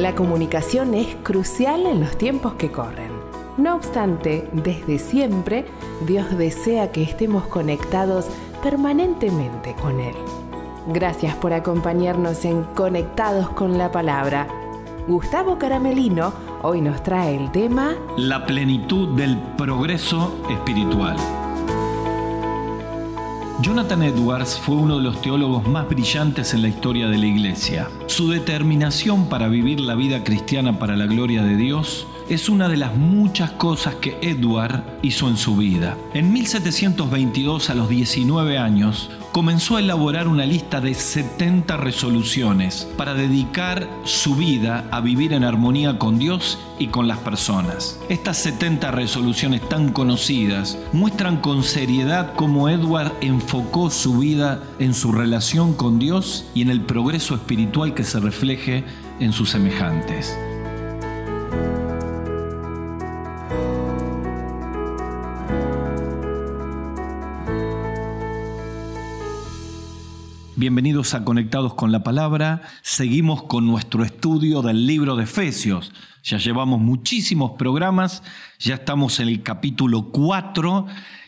La comunicación es crucial en los tiempos que corren. No obstante, desde siempre, Dios desea que estemos conectados permanentemente con Él. Gracias por acompañarnos en Conectados con la Palabra. Gustavo Caramelino hoy nos trae el tema La plenitud del progreso espiritual. Jonathan Edwards fue uno de los teólogos más brillantes en la historia de la Iglesia. Su determinación para vivir la vida cristiana para la gloria de Dios es una de las muchas cosas que Edward hizo en su vida. En 1722, a los 19 años, comenzó a elaborar una lista de 70 resoluciones para dedicar su vida a vivir en armonía con Dios y con las personas. Estas 70 resoluciones tan conocidas muestran con seriedad cómo Edward enfocó su vida en su relación con Dios y en el progreso espiritual que se refleje en sus semejantes. Bienvenidos a Conectados con la Palabra. Seguimos con nuestro estudio del libro de Efesios. Ya llevamos muchísimos programas, ya estamos en el capítulo 4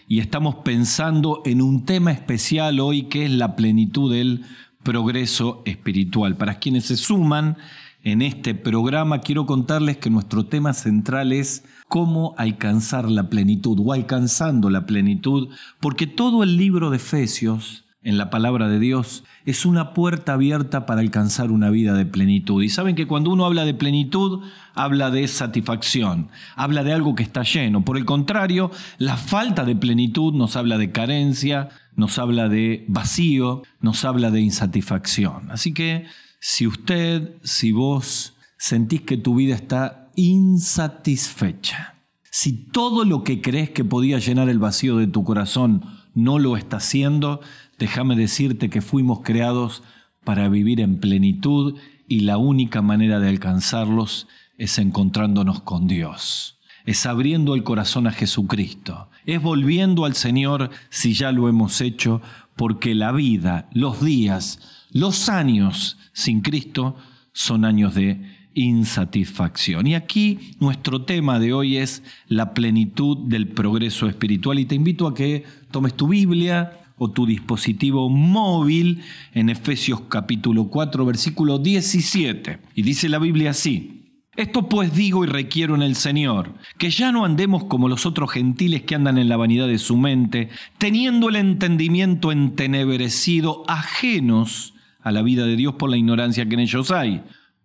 y estamos pensando en un tema especial hoy que es la plenitud del progreso espiritual. Para quienes se suman en este programa, quiero contarles que nuestro tema central es cómo alcanzar la plenitud o alcanzando la plenitud, porque todo el libro de Efesios en la palabra de Dios es una puerta abierta para alcanzar una vida de plenitud. Y saben que cuando uno habla de plenitud, habla de satisfacción, habla de algo que está lleno. Por el contrario, la falta de plenitud nos habla de carencia, nos habla de vacío, nos habla de insatisfacción. Así que si usted, si vos sentís que tu vida está insatisfecha, si todo lo que crees que podía llenar el vacío de tu corazón no lo está haciendo, déjame decirte que fuimos creados para vivir en plenitud y la única manera de alcanzarlos es encontrándonos con Dios, es abriendo el corazón a Jesucristo, es volviendo al Señor si ya lo hemos hecho, porque la vida, los días, los años sin Cristo son años de insatisfacción. Y aquí nuestro tema de hoy es la plenitud del progreso espiritual. Y te invito a que tomes tu Biblia o tu dispositivo móvil en Efesios capítulo 4 versículo 17. Y dice la Biblia así. Esto pues digo y requiero en el Señor, que ya no andemos como los otros gentiles que andan en la vanidad de su mente, teniendo el entendimiento entenebrecido, ajenos a la vida de Dios por la ignorancia que en ellos hay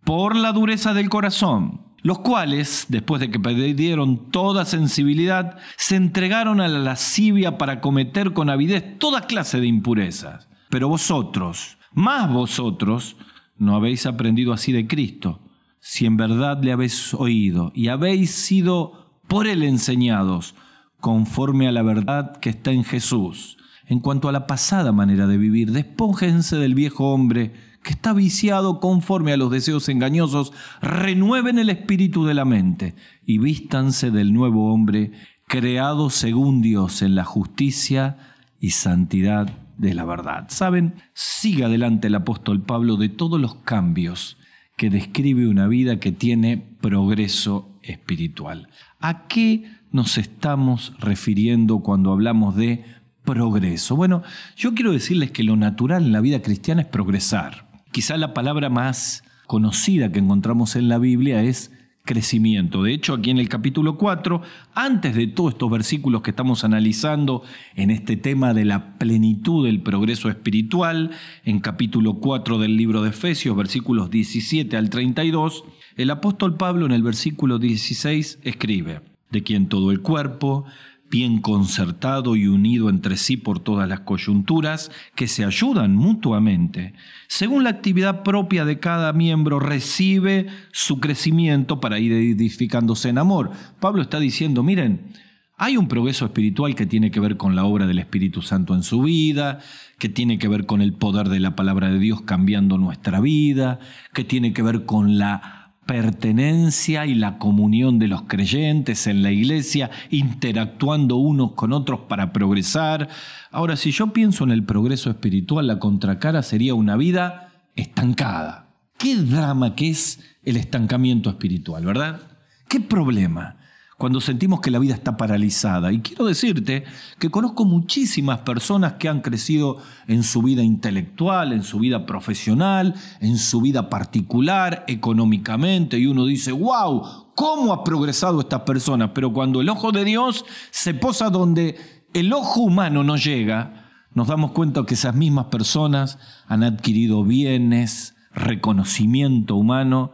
por la dureza del corazón, los cuales, después de que perdieron toda sensibilidad, se entregaron a la lascivia para cometer con avidez toda clase de impurezas. Pero vosotros, más vosotros, no habéis aprendido así de Cristo, si en verdad le habéis oído y habéis sido por él enseñados, conforme a la verdad que está en Jesús. En cuanto a la pasada manera de vivir, despónjense del viejo hombre, que está viciado conforme a los deseos engañosos, renueven el espíritu de la mente y vístanse del nuevo hombre, creado según Dios en la justicia y santidad de la verdad. ¿Saben? Sigue adelante el apóstol Pablo de todos los cambios que describe una vida que tiene progreso espiritual. ¿A qué nos estamos refiriendo cuando hablamos de progreso? Bueno, yo quiero decirles que lo natural en la vida cristiana es progresar. Quizá la palabra más conocida que encontramos en la Biblia es crecimiento. De hecho, aquí en el capítulo 4, antes de todos estos versículos que estamos analizando en este tema de la plenitud del progreso espiritual, en capítulo 4 del libro de Efesios, versículos 17 al 32, el apóstol Pablo en el versículo 16 escribe, de quien todo el cuerpo, bien concertado y unido entre sí por todas las coyunturas, que se ayudan mutuamente. Según la actividad propia de cada miembro, recibe su crecimiento para ir edificándose en amor. Pablo está diciendo, miren, hay un progreso espiritual que tiene que ver con la obra del Espíritu Santo en su vida, que tiene que ver con el poder de la palabra de Dios cambiando nuestra vida, que tiene que ver con la pertenencia y la comunión de los creyentes en la iglesia, interactuando unos con otros para progresar. Ahora, si yo pienso en el progreso espiritual, la contracara sería una vida estancada. Qué drama que es el estancamiento espiritual, ¿verdad? ¿Qué problema? Cuando sentimos que la vida está paralizada. Y quiero decirte que conozco muchísimas personas que han crecido en su vida intelectual, en su vida profesional, en su vida particular, económicamente, y uno dice, wow, ¿cómo ha progresado esta persona? Pero cuando el ojo de Dios se posa donde el ojo humano no llega, nos damos cuenta que esas mismas personas han adquirido bienes, reconocimiento humano,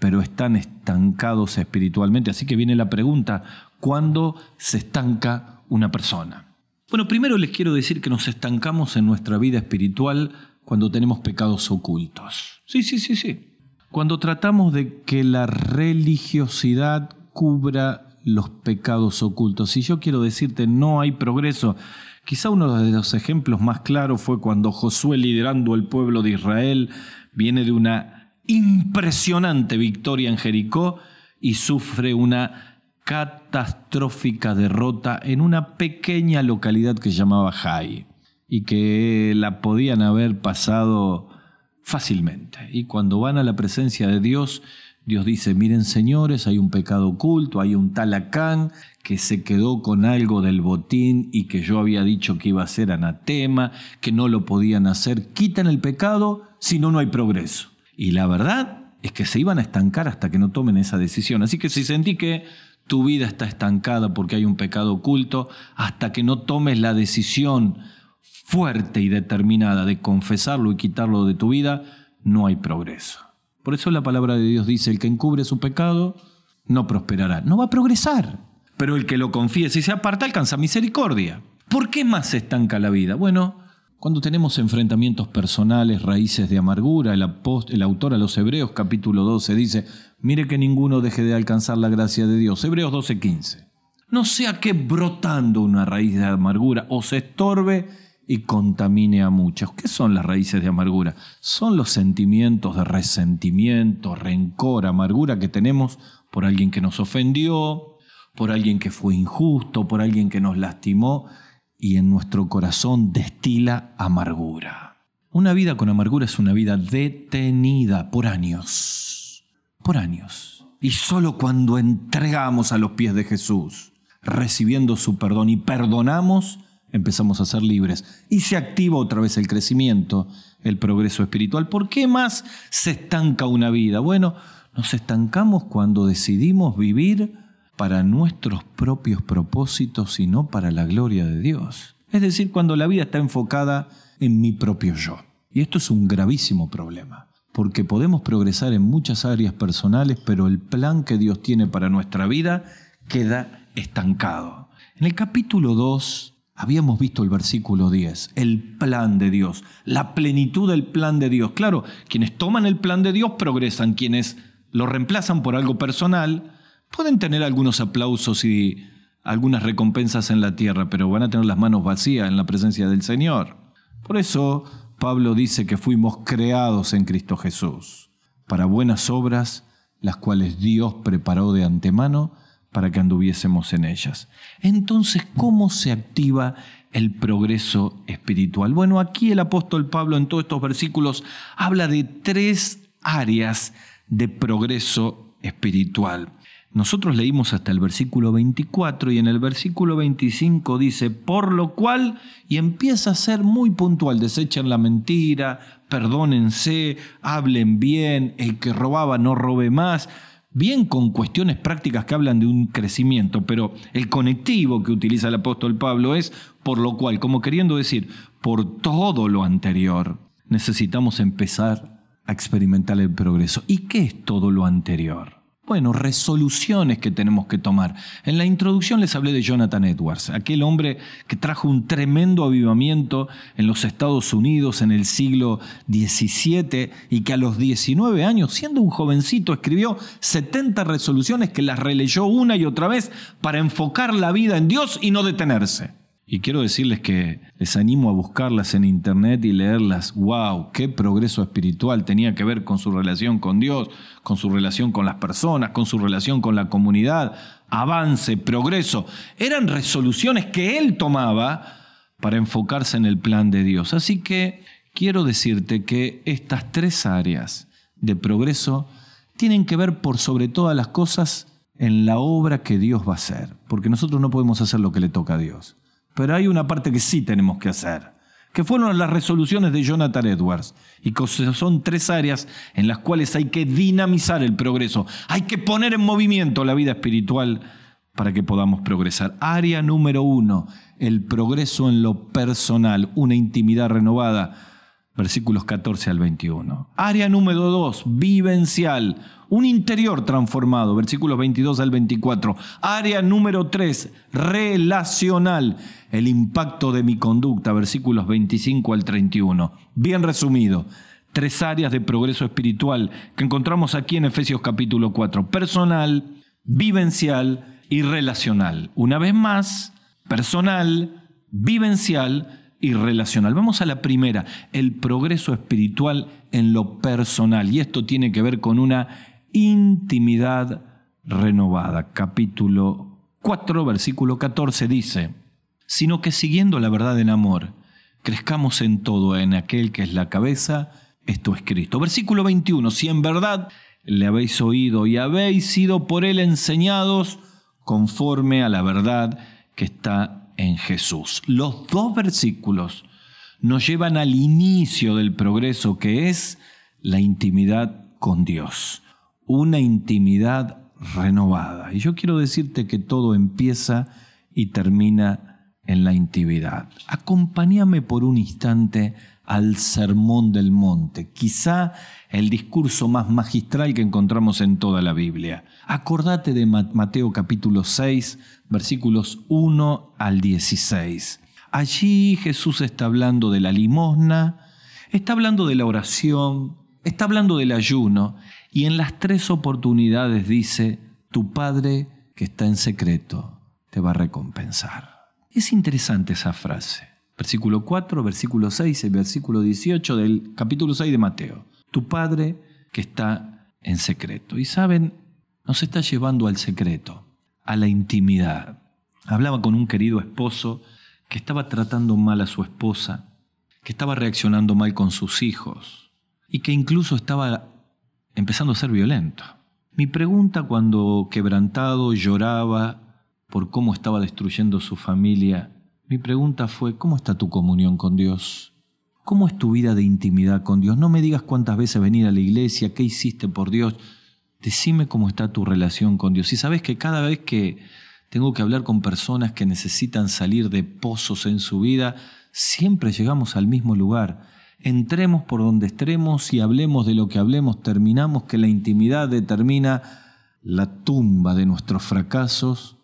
pero están estancados espiritualmente. Así que viene la pregunta, ¿cuándo se estanca una persona? Bueno, primero les quiero decir que nos estancamos en nuestra vida espiritual cuando tenemos pecados ocultos. Sí, sí, sí, sí. Cuando tratamos de que la religiosidad cubra los pecados ocultos. Si yo quiero decirte no hay progreso, quizá uno de los ejemplos más claros fue cuando Josué liderando el pueblo de Israel viene de una impresionante victoria en Jericó y sufre una catastrófica derrota en una pequeña localidad que se llamaba Jai y que la podían haber pasado fácilmente. Y cuando van a la presencia de Dios, Dios dice, miren señores, hay un pecado oculto, hay un talacán que se quedó con algo del botín y que yo había dicho que iba a ser anatema, que no lo podían hacer, quiten el pecado, si no, no hay progreso. Y la verdad es que se iban a estancar hasta que no tomen esa decisión. Así que si sentí que tu vida está estancada porque hay un pecado oculto, hasta que no tomes la decisión fuerte y determinada de confesarlo y quitarlo de tu vida, no hay progreso. Por eso la palabra de Dios dice, el que encubre su pecado no prosperará, no va a progresar. Pero el que lo confiese y se aparta alcanza misericordia. ¿Por qué más se estanca la vida? Bueno, cuando tenemos enfrentamientos personales, raíces de amargura, el, autor a los Hebreos capítulo 12 dice, mire que ninguno deje de alcanzar la gracia de Dios. Hebreos 12:15. No sea que brotando una raíz de amargura os estorbe y contamine a muchos. ¿Qué son las raíces de amargura? Son los sentimientos de resentimiento, rencor, amargura que tenemos por alguien que nos ofendió, por alguien que fue injusto, por alguien que nos lastimó y en nuestro corazón destila amargura. Una vida con amargura es una vida detenida por años, por años. Y solo cuando entregamos a los pies de Jesús, recibiendo su perdón y perdonamos, empezamos a ser libres. Y se activa otra vez el crecimiento, el progreso espiritual. ¿Por qué más se estanca una vida? Bueno, nos estancamos cuando decidimos vivir para nuestros propios propósitos y no para la gloria de Dios. Es decir, cuando la vida está enfocada en mi propio yo. Y esto es un gravísimo problema, porque podemos progresar en muchas áreas personales, pero el plan que Dios tiene para nuestra vida queda estancado. En el capítulo 2 habíamos visto el versículo 10, el plan de Dios, la plenitud del plan de Dios. Claro, quienes toman el plan de Dios progresan, quienes lo reemplazan por algo personal, pueden tener algunos aplausos y algunas recompensas en la tierra, pero van a tener las manos vacías en la presencia del Señor. Por eso Pablo dice que fuimos creados en Cristo Jesús para buenas obras, las cuales Dios preparó de antemano para que anduviésemos en ellas. Entonces, ¿cómo se activa el progreso espiritual? Bueno, aquí el apóstol Pablo en todos estos versículos habla de tres áreas de progreso espiritual. Nosotros leímos hasta el versículo 24 y en el versículo 25 dice, por lo cual, y empieza a ser muy puntual, desechen la mentira, perdónense, hablen bien, el que robaba no robe más, bien con cuestiones prácticas que hablan de un crecimiento, pero el conectivo que utiliza el apóstol Pablo es por lo cual, como queriendo decir, por todo lo anterior, necesitamos empezar a experimentar el progreso. ¿Y qué es todo lo anterior? Bueno, resoluciones que tenemos que tomar. En la introducción les hablé de Jonathan Edwards, aquel hombre que trajo un tremendo avivamiento en los Estados Unidos en el siglo XVII y que a los 19 años, siendo un jovencito, escribió 70 resoluciones que las releyó una y otra vez para enfocar la vida en Dios y no detenerse. Y quiero decirles que les animo a buscarlas en internet y leerlas. ¡Wow! ¡Qué progreso espiritual tenía que ver con su relación con Dios, con su relación con las personas, con su relación con la comunidad! Avance, progreso. Eran resoluciones que él tomaba para enfocarse en el plan de Dios. Así que quiero decirte que estas tres áreas de progreso tienen que ver por sobre todas las cosas en la obra que Dios va a hacer, porque nosotros no podemos hacer lo que le toca a Dios. Pero hay una parte que sí tenemos que hacer, que fueron las resoluciones de Jonathan Edwards, y que son tres áreas en las cuales hay que dinamizar el progreso, hay que poner en movimiento la vida espiritual para que podamos progresar. Área número uno, el progreso en lo personal, una intimidad renovada, versículos 14 al 21. Área número dos, vivencial, un interior transformado, versículos 22 al 24. Área número 3, relacional, el impacto de mi conducta, versículos 25 al 31. Bien resumido, tres áreas de progreso espiritual que encontramos aquí en Efesios capítulo 4, personal, vivencial y relacional. Una vez más, personal, vivencial relacional. Vamos a la primera, el progreso espiritual en lo personal. Y esto tiene que ver con una intimidad renovada. Capítulo 4, versículo 14 dice, sino que siguiendo la verdad en amor, crezcamos en todo en aquel que es la cabeza, esto es Cristo. Versículo 21, si en verdad le habéis oído y habéis sido por él enseñados conforme a la verdad que está en Jesús. Los dos versículos nos llevan al inicio del progreso que es la intimidad con Dios una intimidad renovada. Y yo quiero decirte que todo empieza y termina en la intimidad. Acompáñame por un instante al Sermón del Monte, quizá el discurso más magistral que encontramos en toda la Biblia. Acordate de Mateo capítulo 6, versículos 1 al 16. Allí Jesús está hablando de la limosna, está hablando de la oración, está hablando del ayuno y en las tres oportunidades dice, tu Padre que está en secreto te va a recompensar. Es interesante esa frase. Versículo 4, versículo 6 y versículo 18 del capítulo 6 de Mateo. Tu Padre que está en secreto. Y saben, nos está llevando al secreto, a la intimidad. Hablaba con un querido esposo que estaba tratando mal a su esposa, que estaba reaccionando mal con sus hijos y que incluso estaba empezando a ser violento. Mi pregunta cuando quebrantado lloraba por cómo estaba destruyendo su familia, mi pregunta fue, ¿cómo está tu comunión con Dios? ¿Cómo es tu vida de intimidad con Dios? No me digas cuántas veces venir a la iglesia, qué hiciste por Dios. Decime cómo está tu relación con Dios. Y sabes que cada vez que tengo que hablar con personas que necesitan salir de pozos en su vida, siempre llegamos al mismo lugar entremos por donde estremos y hablemos de lo que hablemos, terminamos que la intimidad determina la tumba de nuestros fracasos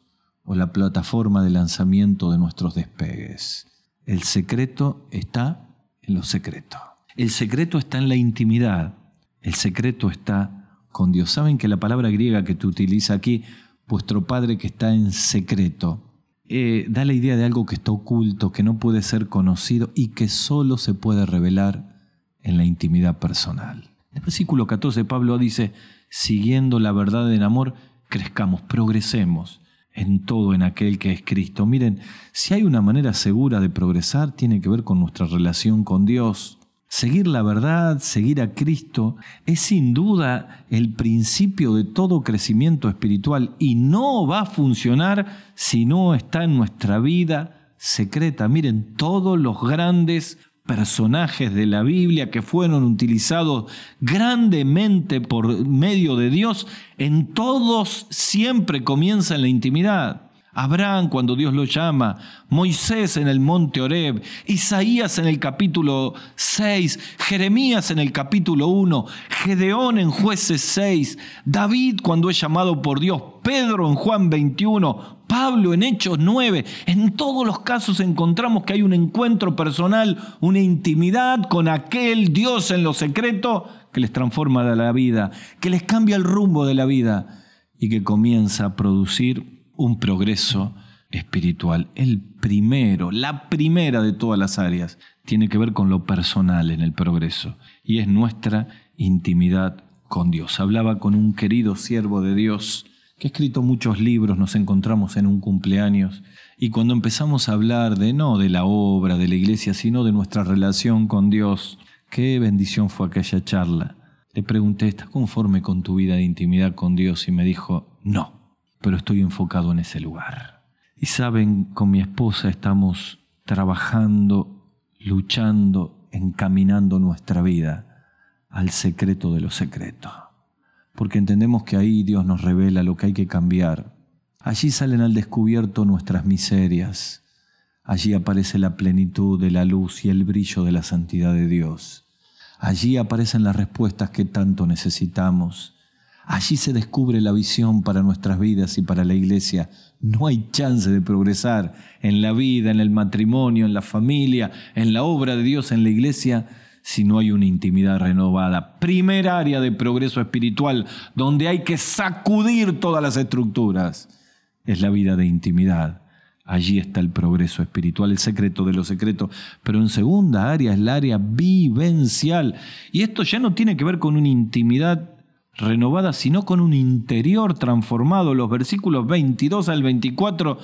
o la plataforma de lanzamiento de nuestros despegues. El secreto está en lo secreto. El secreto está en la intimidad. El secreto está con Dios. ¿Saben que la palabra griega que tú utilizas aquí, vuestro Padre que está en secreto, eh, da la idea de algo que está oculto, que no puede ser conocido y que solo se puede revelar en la intimidad personal. En el versículo 14 Pablo dice, siguiendo la verdad en amor, crezcamos, progresemos en todo en aquel que es Cristo. Miren, si hay una manera segura de progresar, tiene que ver con nuestra relación con Dios. Seguir la verdad, seguir a Cristo, es sin duda el principio de todo crecimiento espiritual y no va a funcionar si no está en nuestra vida secreta. Miren, todos los grandes personajes de la Biblia que fueron utilizados grandemente por medio de Dios, en todos siempre comienza en la intimidad. Abraham cuando Dios lo llama, Moisés en el monte Oreb, Isaías en el capítulo 6, Jeremías en el capítulo 1, Gedeón en jueces 6, David cuando es llamado por Dios, Pedro en Juan 21, Pablo en Hechos 9. En todos los casos encontramos que hay un encuentro personal, una intimidad con aquel Dios en lo secreto que les transforma la vida, que les cambia el rumbo de la vida y que comienza a producir un progreso espiritual. El primero, la primera de todas las áreas, tiene que ver con lo personal en el progreso y es nuestra intimidad con Dios. Hablaba con un querido siervo de Dios que ha escrito muchos libros, nos encontramos en un cumpleaños y cuando empezamos a hablar de no de la obra, de la iglesia, sino de nuestra relación con Dios, qué bendición fue aquella charla. Le pregunté, ¿estás conforme con tu vida de intimidad con Dios? Y me dijo, no, pero estoy enfocado en ese lugar. Y saben, con mi esposa estamos trabajando, luchando, encaminando nuestra vida al secreto de los secretos. Porque entendemos que ahí Dios nos revela lo que hay que cambiar. Allí salen al descubierto nuestras miserias. Allí aparece la plenitud de la luz y el brillo de la santidad de Dios. Allí aparecen las respuestas que tanto necesitamos. Allí se descubre la visión para nuestras vidas y para la iglesia. No hay chance de progresar en la vida, en el matrimonio, en la familia, en la obra de Dios, en la iglesia, si no hay una intimidad renovada. Primer área de progreso espiritual donde hay que sacudir todas las estructuras es la vida de intimidad. Allí está el progreso espiritual, el secreto de los secretos. Pero en segunda área es el área vivencial. Y esto ya no tiene que ver con una intimidad renovada, sino con un interior transformado. Los versículos 22 al 24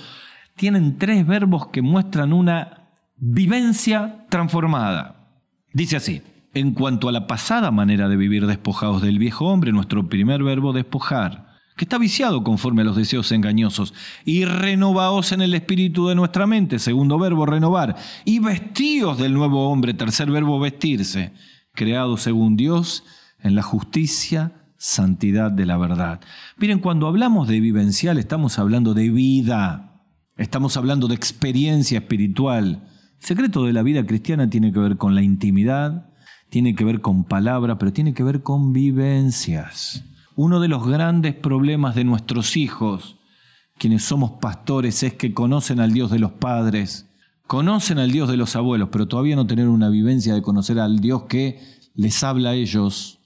tienen tres verbos que muestran una vivencia transformada. Dice así, en cuanto a la pasada manera de vivir despojados del viejo hombre, nuestro primer verbo despojar que está viciado conforme a los deseos engañosos, y renovaos en el espíritu de nuestra mente, segundo verbo, renovar, y vestíos del nuevo hombre, tercer verbo, vestirse, creado según Dios en la justicia, santidad de la verdad. Miren, cuando hablamos de vivencial estamos hablando de vida, estamos hablando de experiencia espiritual. El secreto de la vida cristiana tiene que ver con la intimidad, tiene que ver con palabra, pero tiene que ver con vivencias. Uno de los grandes problemas de nuestros hijos, quienes somos pastores, es que conocen al Dios de los padres, conocen al Dios de los abuelos, pero todavía no tienen una vivencia de conocer al Dios que les habla a ellos,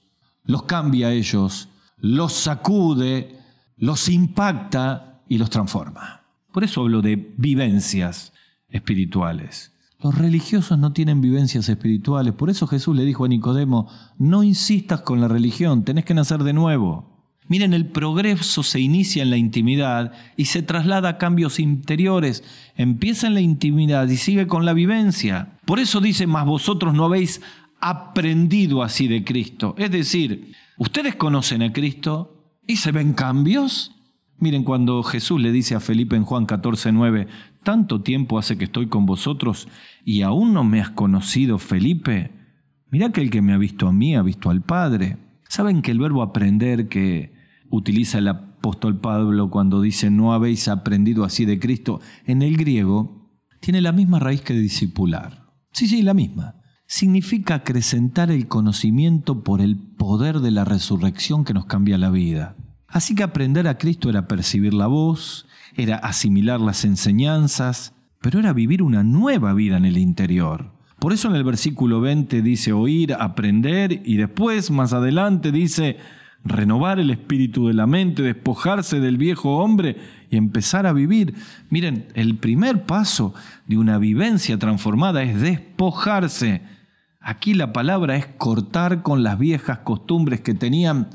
los cambia a ellos, los sacude, los impacta y los transforma. Por eso hablo de vivencias espirituales. Los religiosos no tienen vivencias espirituales. Por eso Jesús le dijo a Nicodemo, no insistas con la religión, tenés que nacer de nuevo. Miren, el progreso se inicia en la intimidad y se traslada a cambios interiores. Empieza en la intimidad y sigue con la vivencia. Por eso dice, más vosotros no habéis aprendido así de Cristo. Es decir, ustedes conocen a Cristo y se ven cambios. Miren, cuando Jesús le dice a Felipe en Juan 14, 9, tanto tiempo hace que estoy con vosotros y aún no me has conocido, Felipe. Mira que el que me ha visto a mí ha visto al Padre. ¿Saben que el verbo aprender que utiliza el apóstol Pablo cuando dice no habéis aprendido así de Cristo, en el griego tiene la misma raíz que discipular? Sí, sí, la misma. Significa acrecentar el conocimiento por el poder de la resurrección que nos cambia la vida. Así que aprender a Cristo era percibir la voz, era asimilar las enseñanzas, pero era vivir una nueva vida en el interior. Por eso en el versículo 20 dice oír, aprender y después más adelante dice renovar el espíritu de la mente, despojarse del viejo hombre y empezar a vivir. Miren, el primer paso de una vivencia transformada es despojarse. Aquí la palabra es cortar con las viejas costumbres que tenían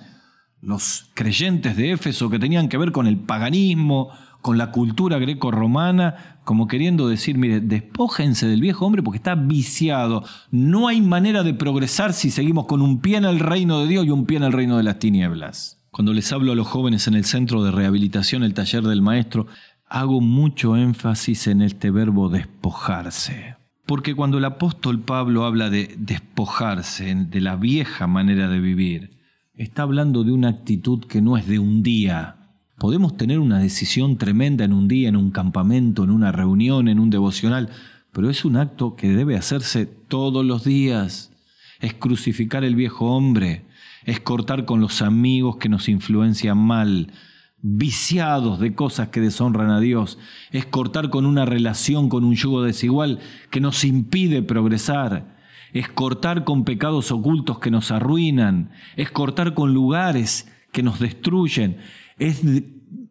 los creyentes de Éfeso que tenían que ver con el paganismo, con la cultura greco-romana, como queriendo decir, mire, despójense del viejo hombre porque está viciado. No hay manera de progresar si seguimos con un pie en el reino de Dios y un pie en el reino de las tinieblas. Cuando les hablo a los jóvenes en el centro de rehabilitación, el taller del maestro, hago mucho énfasis en este verbo despojarse. Porque cuando el apóstol Pablo habla de despojarse de la vieja manera de vivir, está hablando de una actitud que no es de un día. Podemos tener una decisión tremenda en un día, en un campamento, en una reunión, en un devocional, pero es un acto que debe hacerse todos los días. Es crucificar el viejo hombre, es cortar con los amigos que nos influencian mal, viciados de cosas que deshonran a Dios, es cortar con una relación, con un yugo desigual que nos impide progresar, es cortar con pecados ocultos que nos arruinan, es cortar con lugares que nos destruyen, es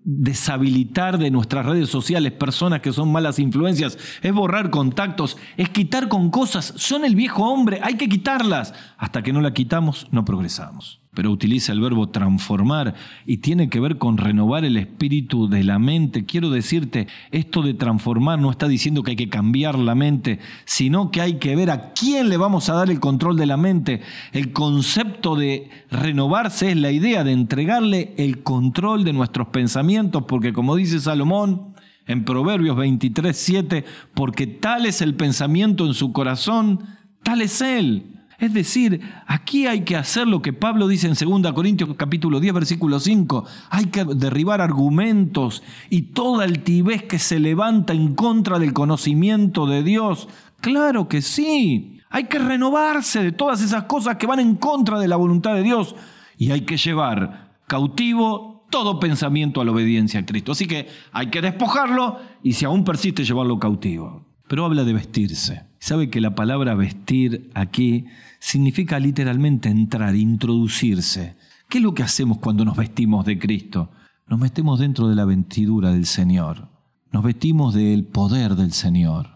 deshabilitar de nuestras redes sociales personas que son malas influencias, es borrar contactos, es quitar con cosas, son el viejo hombre, hay que quitarlas. Hasta que no la quitamos, no progresamos. Pero utiliza el verbo transformar y tiene que ver con renovar el espíritu de la mente. Quiero decirte, esto de transformar no está diciendo que hay que cambiar la mente, sino que hay que ver a quién le vamos a dar el control de la mente. El concepto de renovarse es la idea de entregarle el control de nuestros pensamientos, porque como dice Salomón, en Proverbios 23, 7, porque tal es el pensamiento en su corazón, tal es él. Es decir, aquí hay que hacer lo que Pablo dice en 2 Corintios capítulo 10 versículo 5. Hay que derribar argumentos y toda altivez que se levanta en contra del conocimiento de Dios. Claro que sí. Hay que renovarse de todas esas cosas que van en contra de la voluntad de Dios y hay que llevar cautivo todo pensamiento a la obediencia a Cristo. Así que hay que despojarlo y si aún persiste llevarlo cautivo. Pero habla de vestirse. Sabe que la palabra vestir aquí significa literalmente entrar, introducirse. ¿Qué es lo que hacemos cuando nos vestimos de Cristo? Nos metemos dentro de la vestidura del Señor. Nos vestimos del poder del Señor.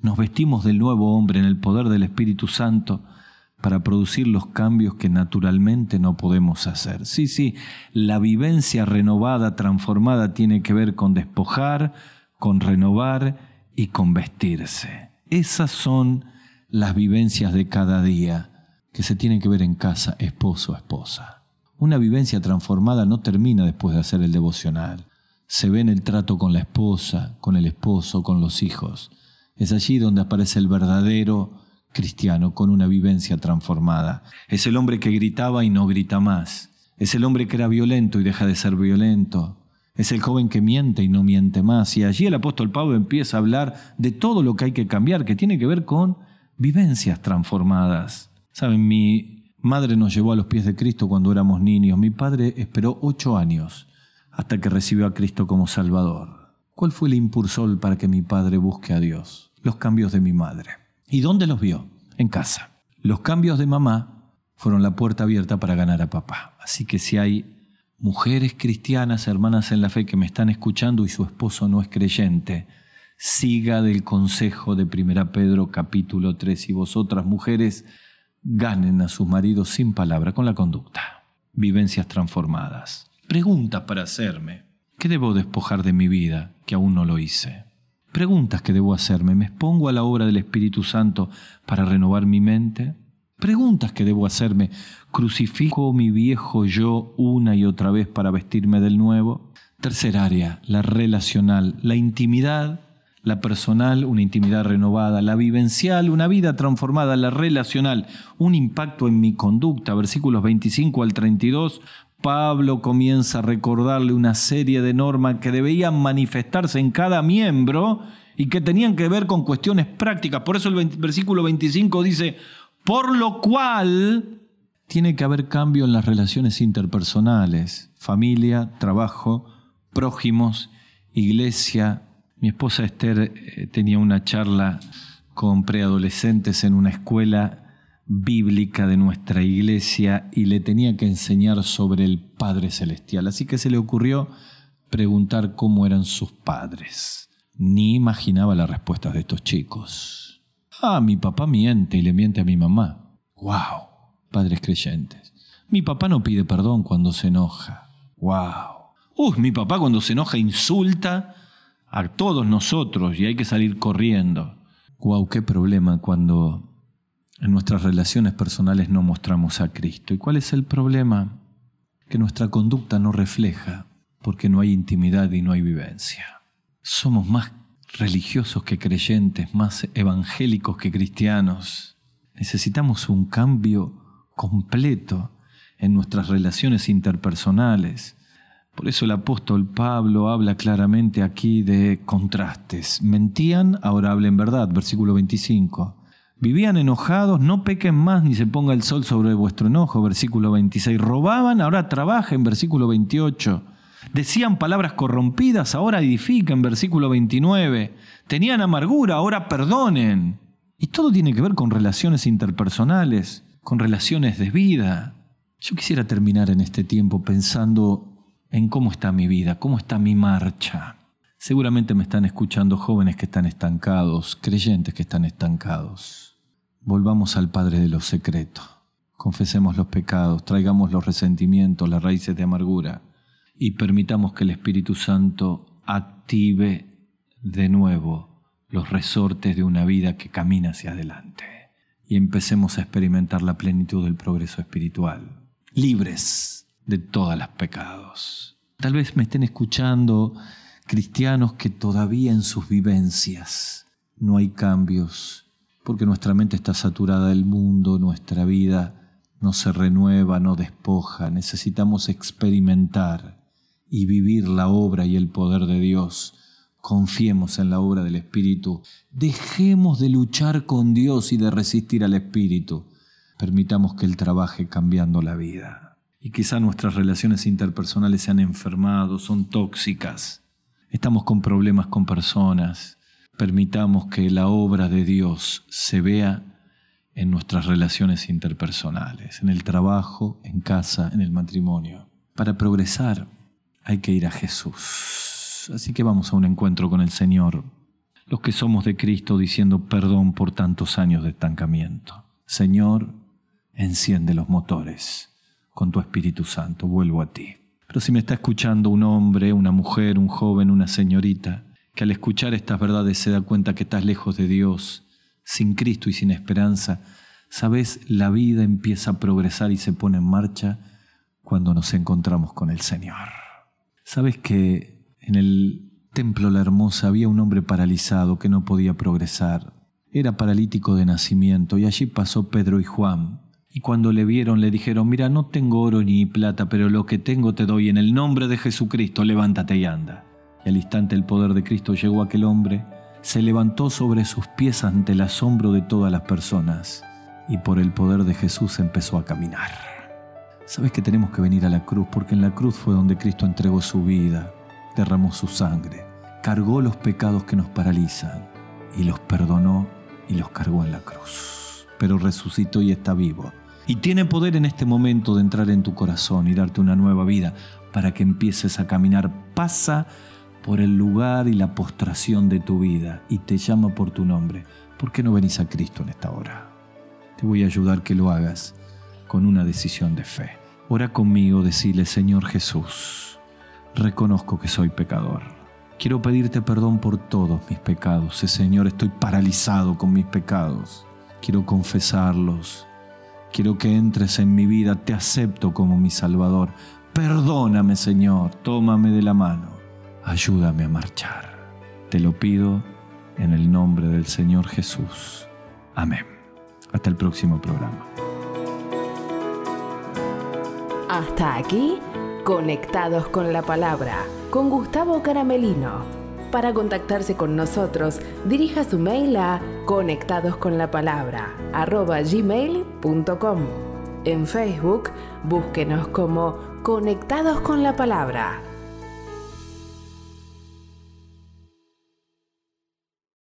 Nos vestimos del nuevo hombre en el poder del Espíritu Santo para producir los cambios que naturalmente no podemos hacer. Sí, sí, la vivencia renovada, transformada, tiene que ver con despojar, con renovar y con vestirse. Esas son las vivencias de cada día que se tienen que ver en casa, esposo, esposa. Una vivencia transformada no termina después de hacer el devocional. Se ve en el trato con la esposa, con el esposo, con los hijos. Es allí donde aparece el verdadero cristiano con una vivencia transformada. Es el hombre que gritaba y no grita más. Es el hombre que era violento y deja de ser violento. Es el joven que miente y no miente más. Y allí el apóstol Pablo empieza a hablar de todo lo que hay que cambiar, que tiene que ver con vivencias transformadas. Saben, mi madre nos llevó a los pies de Cristo cuando éramos niños. Mi padre esperó ocho años hasta que recibió a Cristo como Salvador. ¿Cuál fue el impulsor para que mi padre busque a Dios? Los cambios de mi madre. ¿Y dónde los vio? En casa. Los cambios de mamá fueron la puerta abierta para ganar a papá. Así que si hay mujeres cristianas, hermanas en la fe que me están escuchando y su esposo no es creyente, siga del consejo de 1 Pedro capítulo 3 y vosotras mujeres ganen a sus maridos sin palabra, con la conducta. Vivencias transformadas. Preguntas para hacerme. ¿Qué debo despojar de mi vida que aún no lo hice? Preguntas que debo hacerme. ¿Me expongo a la obra del Espíritu Santo para renovar mi mente? Preguntas que debo hacerme. ¿Crucifico mi viejo yo una y otra vez para vestirme del nuevo? Tercer área, la relacional, la intimidad la personal, una intimidad renovada, la vivencial, una vida transformada, la relacional, un impacto en mi conducta. Versículos 25 al 32, Pablo comienza a recordarle una serie de normas que debían manifestarse en cada miembro y que tenían que ver con cuestiones prácticas. Por eso el versículo 25 dice, por lo cual tiene que haber cambio en las relaciones interpersonales, familia, trabajo, prójimos, iglesia, mi esposa Esther eh, tenía una charla con preadolescentes en una escuela bíblica de nuestra iglesia y le tenía que enseñar sobre el Padre Celestial. Así que se le ocurrió preguntar cómo eran sus padres. Ni imaginaba las respuestas de estos chicos. Ah, mi papá miente y le miente a mi mamá. ¡Wow! Padres creyentes. Mi papá no pide perdón cuando se enoja. ¡Wow! Uy, mi papá cuando se enoja insulta a todos nosotros y hay que salir corriendo. Guau, qué problema cuando en nuestras relaciones personales no mostramos a Cristo. ¿Y cuál es el problema? Que nuestra conducta no refleja porque no hay intimidad y no hay vivencia. Somos más religiosos que creyentes, más evangélicos que cristianos. Necesitamos un cambio completo en nuestras relaciones interpersonales por eso el apóstol Pablo habla claramente aquí de contrastes. Mentían, ahora hablen verdad, versículo 25. Vivían enojados, no pequen más ni se ponga el sol sobre vuestro enojo, versículo 26. Robaban, ahora trabajen, versículo 28. Decían palabras corrompidas, ahora edifican, versículo 29. Tenían amargura, ahora perdonen. Y todo tiene que ver con relaciones interpersonales, con relaciones de vida. Yo quisiera terminar en este tiempo pensando en cómo está mi vida, cómo está mi marcha. Seguramente me están escuchando jóvenes que están estancados, creyentes que están estancados. Volvamos al Padre de los secretos. confesemos los pecados, traigamos los resentimientos, las raíces de amargura y permitamos que el Espíritu Santo active de nuevo los resortes de una vida que camina hacia adelante y empecemos a experimentar la plenitud del progreso espiritual, libres de todos los pecados. Tal vez me estén escuchando cristianos que todavía en sus vivencias no hay cambios, porque nuestra mente está saturada del mundo, nuestra vida no se renueva, no despoja, necesitamos experimentar y vivir la obra y el poder de Dios. Confiemos en la obra del Espíritu. Dejemos de luchar con Dios y de resistir al Espíritu. Permitamos que Él trabaje cambiando la vida. Y quizá nuestras relaciones interpersonales se han enfermado, son tóxicas. Estamos con problemas con personas. Permitamos que la obra de Dios se vea en nuestras relaciones interpersonales, en el trabajo, en casa, en el matrimonio. Para progresar hay que ir a Jesús. Así que vamos a un encuentro con el Señor, los que somos de Cristo diciendo perdón por tantos años de estancamiento. Señor, enciende los motores con tu Espíritu Santo, vuelvo a ti. Pero si me está escuchando un hombre, una mujer, un joven, una señorita, que al escuchar estas verdades se da cuenta que estás lejos de Dios, sin Cristo y sin esperanza, sabes, la vida empieza a progresar y se pone en marcha cuando nos encontramos con el Señor. Sabes que en el templo La Hermosa había un hombre paralizado que no podía progresar. Era paralítico de nacimiento y allí pasó Pedro y Juan. Y cuando le vieron le dijeron, mira, no tengo oro ni plata, pero lo que tengo te doy en el nombre de Jesucristo, levántate y anda. Y al instante el poder de Cristo llegó a aquel hombre se levantó sobre sus pies ante el asombro de todas las personas y por el poder de Jesús empezó a caminar. Sabes que tenemos que venir a la cruz porque en la cruz fue donde Cristo entregó su vida, derramó su sangre, cargó los pecados que nos paralizan y los perdonó y los cargó en la cruz. Pero resucitó y está vivo. Y tiene poder en este momento de entrar en tu corazón y darte una nueva vida para que empieces a caminar. Pasa por el lugar y la postración de tu vida y te llama por tu nombre, ¿por qué no venís a Cristo en esta hora? Te voy a ayudar que lo hagas con una decisión de fe. Ora conmigo, decirle, Señor Jesús, reconozco que soy pecador. Quiero pedirte perdón por todos mis pecados. Señor, estoy paralizado con mis pecados. Quiero confesarlos. Quiero que entres en mi vida. Te acepto como mi Salvador. Perdóname, Señor. Tómame de la mano ayúdame a marchar. Te lo pido en el nombre del Señor Jesús. Amén. Hasta el próximo programa. Hasta aquí, conectados con la palabra, con Gustavo Caramelino. Para contactarse con nosotros, dirija su mail a conectadosconlapalabra@gmail.com. En Facebook, búsquenos como Conectados con la Palabra